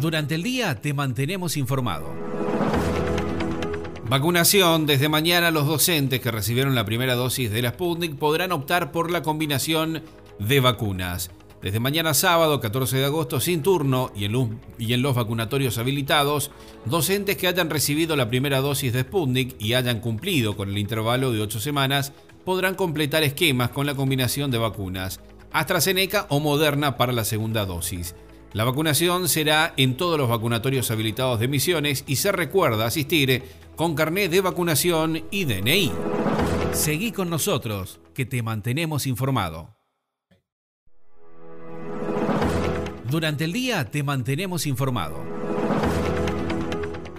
Durante el día te mantenemos informado. Vacunación. Desde mañana los docentes que recibieron la primera dosis de la Sputnik podrán optar por la combinación de vacunas. Desde mañana sábado 14 de agosto sin turno y en, y en los vacunatorios habilitados, docentes que hayan recibido la primera dosis de Sputnik y hayan cumplido con el intervalo de 8 semanas podrán completar esquemas con la combinación de vacunas AstraZeneca o Moderna para la segunda dosis. La vacunación será en todos los vacunatorios habilitados de Misiones y se recuerda asistir con carnet de vacunación y DNI. Seguí con nosotros, que te mantenemos informado. Durante el día te mantenemos informado.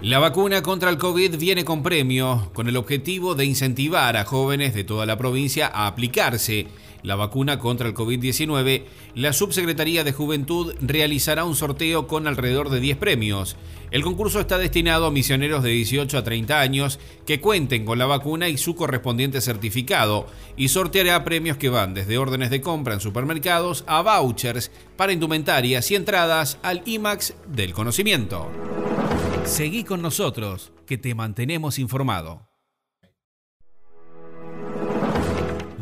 La vacuna contra el COVID viene con premio, con el objetivo de incentivar a jóvenes de toda la provincia a aplicarse la vacuna contra el COVID-19, la Subsecretaría de Juventud realizará un sorteo con alrededor de 10 premios. El concurso está destinado a misioneros de 18 a 30 años que cuenten con la vacuna y su correspondiente certificado y sorteará premios que van desde órdenes de compra en supermercados a vouchers para indumentarias y entradas al IMAX del conocimiento. Seguí con nosotros, que te mantenemos informado.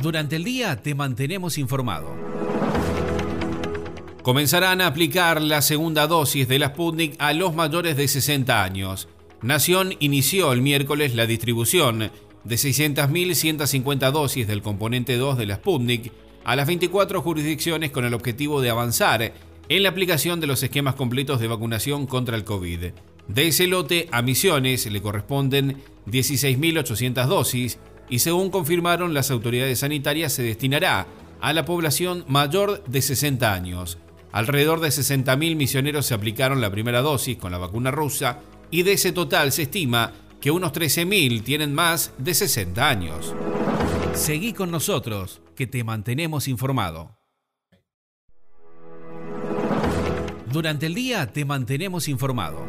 Durante el día te mantenemos informado. Comenzarán a aplicar la segunda dosis de la Sputnik a los mayores de 60 años. Nación inició el miércoles la distribución de 600.150 dosis del componente 2 de la Sputnik a las 24 jurisdicciones con el objetivo de avanzar en la aplicación de los esquemas completos de vacunación contra el COVID. De ese lote a Misiones le corresponden 16.800 dosis y según confirmaron las autoridades sanitarias se destinará a la población mayor de 60 años. Alrededor de 60.000 misioneros se aplicaron la primera dosis con la vacuna rusa y de ese total se estima que unos 13.000 tienen más de 60 años. Seguí con nosotros, que te mantenemos informado. Durante el día te mantenemos informado.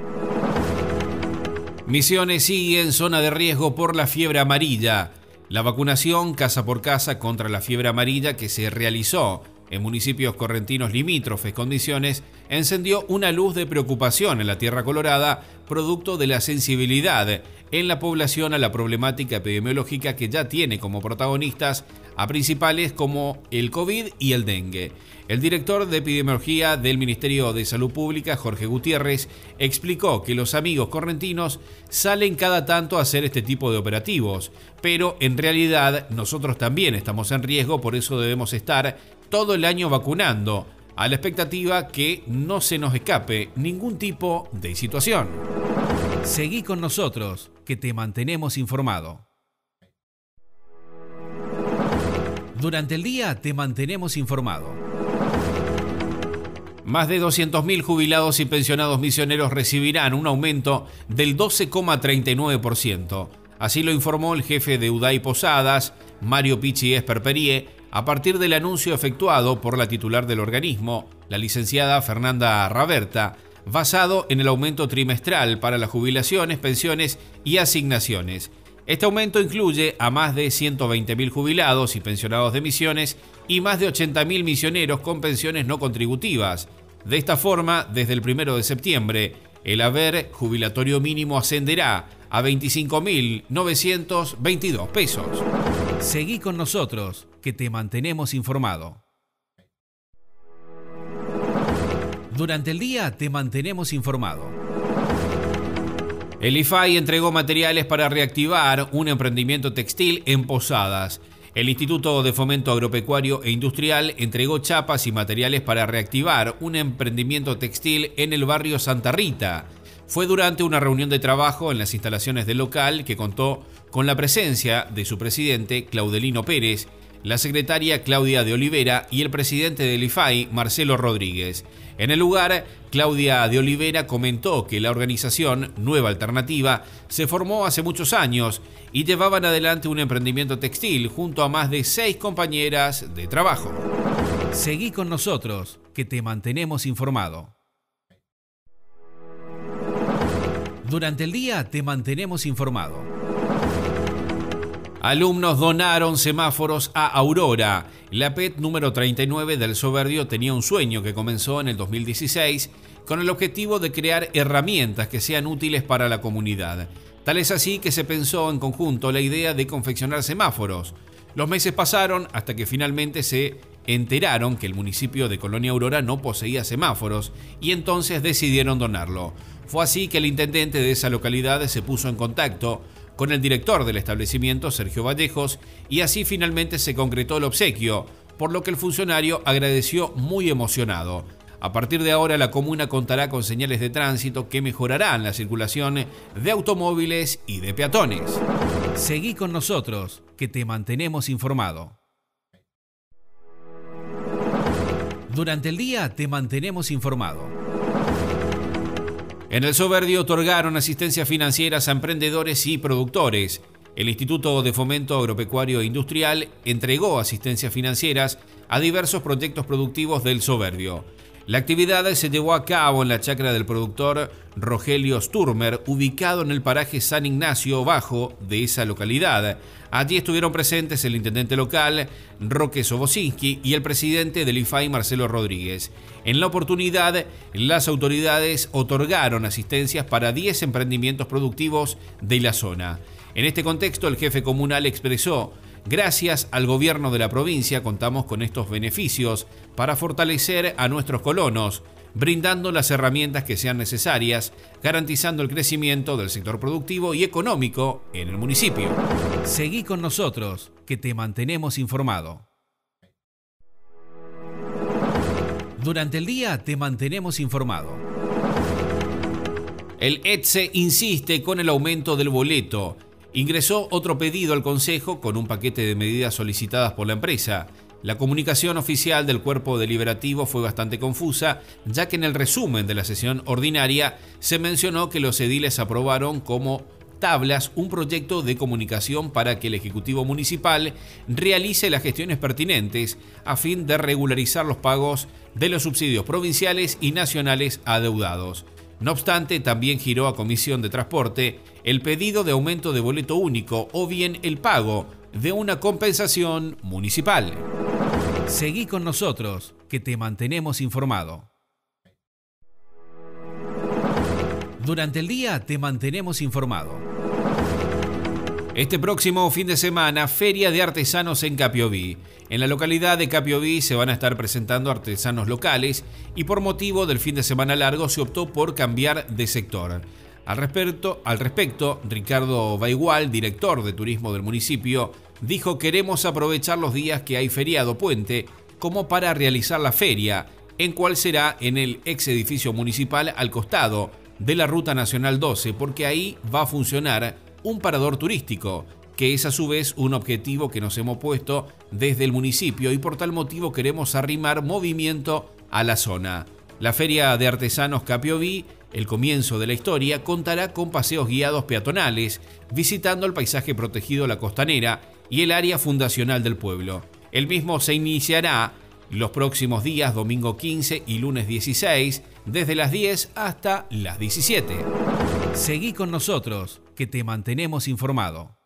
Misiones sigue en zona de riesgo por la fiebre amarilla. La vacunación casa por casa contra la fiebre amarilla que se realizó en municipios correntinos limítrofes condiciones encendió una luz de preocupación en la Tierra Colorada, producto de la sensibilidad en la población a la problemática epidemiológica que ya tiene como protagonistas a principales como el COVID y el dengue. El director de epidemiología del Ministerio de Salud Pública, Jorge Gutiérrez, explicó que los amigos correntinos salen cada tanto a hacer este tipo de operativos, pero en realidad nosotros también estamos en riesgo, por eso debemos estar todo el año vacunando, a la expectativa que no se nos escape ningún tipo de situación. Seguí con nosotros, que te mantenemos informado. Durante el día te mantenemos informado. Más de 200.000 jubilados y pensionados misioneros recibirán un aumento del 12,39%. Así lo informó el jefe de UDAI Posadas, Mario Pichi Esperperie, a partir del anuncio efectuado por la titular del organismo, la licenciada Fernanda Raberta, basado en el aumento trimestral para las jubilaciones, pensiones y asignaciones. Este aumento incluye a más de 120.000 jubilados y pensionados de misiones y más de 80.000 misioneros con pensiones no contributivas. De esta forma, desde el 1 de septiembre, el haber jubilatorio mínimo ascenderá a 25.922 pesos. Seguí con nosotros, que te mantenemos informado. Durante el día te mantenemos informado. El IFAI entregó materiales para reactivar un emprendimiento textil en Posadas. El Instituto de Fomento Agropecuario e Industrial entregó chapas y materiales para reactivar un emprendimiento textil en el barrio Santa Rita fue durante una reunión de trabajo en las instalaciones del local que contó con la presencia de su presidente Claudelino Pérez, la secretaria Claudia de Olivera y el presidente del IFAI, Marcelo Rodríguez. En el lugar, Claudia de Olivera comentó que la organización Nueva Alternativa se formó hace muchos años y llevaban adelante un emprendimiento textil junto a más de seis compañeras de trabajo. Seguí con nosotros, que te mantenemos informado. Durante el día te mantenemos informado. Alumnos donaron semáforos a Aurora. La PET número 39 del Soberdio tenía un sueño que comenzó en el 2016 con el objetivo de crear herramientas que sean útiles para la comunidad. Tal es así que se pensó en conjunto la idea de confeccionar semáforos. Los meses pasaron hasta que finalmente se enteraron que el municipio de Colonia Aurora no poseía semáforos y entonces decidieron donarlo. Fue así que el intendente de esa localidad se puso en contacto con el director del establecimiento, Sergio Vallejos, y así finalmente se concretó el obsequio, por lo que el funcionario agradeció muy emocionado. A partir de ahora la comuna contará con señales de tránsito que mejorarán la circulación de automóviles y de peatones. Seguí con nosotros, que te mantenemos informado. Durante el día te mantenemos informado. En el Soberdio otorgaron asistencia financieras a emprendedores y productores. El Instituto de Fomento Agropecuario e Industrial entregó asistencias financieras a diversos proyectos productivos del Soberdio. La actividad se llevó a cabo en la chacra del productor Rogelio Sturmer, ubicado en el paraje San Ignacio Bajo de esa localidad. Allí estuvieron presentes el intendente local, Roque Sobosinski, y el presidente del IFAI, Marcelo Rodríguez. En la oportunidad, las autoridades otorgaron asistencias para 10 emprendimientos productivos de la zona. En este contexto, el jefe comunal expresó Gracias al gobierno de la provincia contamos con estos beneficios para fortalecer a nuestros colonos, brindando las herramientas que sean necesarias, garantizando el crecimiento del sector productivo y económico en el municipio. Seguí con nosotros, que te mantenemos informado. Durante el día te mantenemos informado. El ETSE insiste con el aumento del boleto ingresó otro pedido al Consejo con un paquete de medidas solicitadas por la empresa. La comunicación oficial del cuerpo deliberativo fue bastante confusa, ya que en el resumen de la sesión ordinaria se mencionó que los ediles aprobaron como tablas un proyecto de comunicación para que el Ejecutivo Municipal realice las gestiones pertinentes a fin de regularizar los pagos de los subsidios provinciales y nacionales adeudados. No obstante, también giró a Comisión de Transporte el pedido de aumento de boleto único o bien el pago de una compensación municipal. Seguí con nosotros, que te mantenemos informado. Durante el día te mantenemos informado. Este próximo fin de semana, Feria de Artesanos en Capioví. En la localidad de Capioví se van a estar presentando artesanos locales y por motivo del fin de semana largo se optó por cambiar de sector. Al respecto, al respecto Ricardo Baigual, director de turismo del municipio, dijo queremos aprovechar los días que hay feriado puente como para realizar la feria, en cual será en el ex edificio municipal al costado de la Ruta Nacional 12, porque ahí va a funcionar un parador turístico, que es a su vez un objetivo que nos hemos puesto desde el municipio y por tal motivo queremos arrimar movimiento a la zona. La Feria de Artesanos Capioví, el comienzo de la historia, contará con paseos guiados peatonales, visitando el paisaje protegido La Costanera y el área fundacional del pueblo. El mismo se iniciará los próximos días, domingo 15 y lunes 16, desde las 10 hasta las 17. Seguí con nosotros, que te mantenemos informado.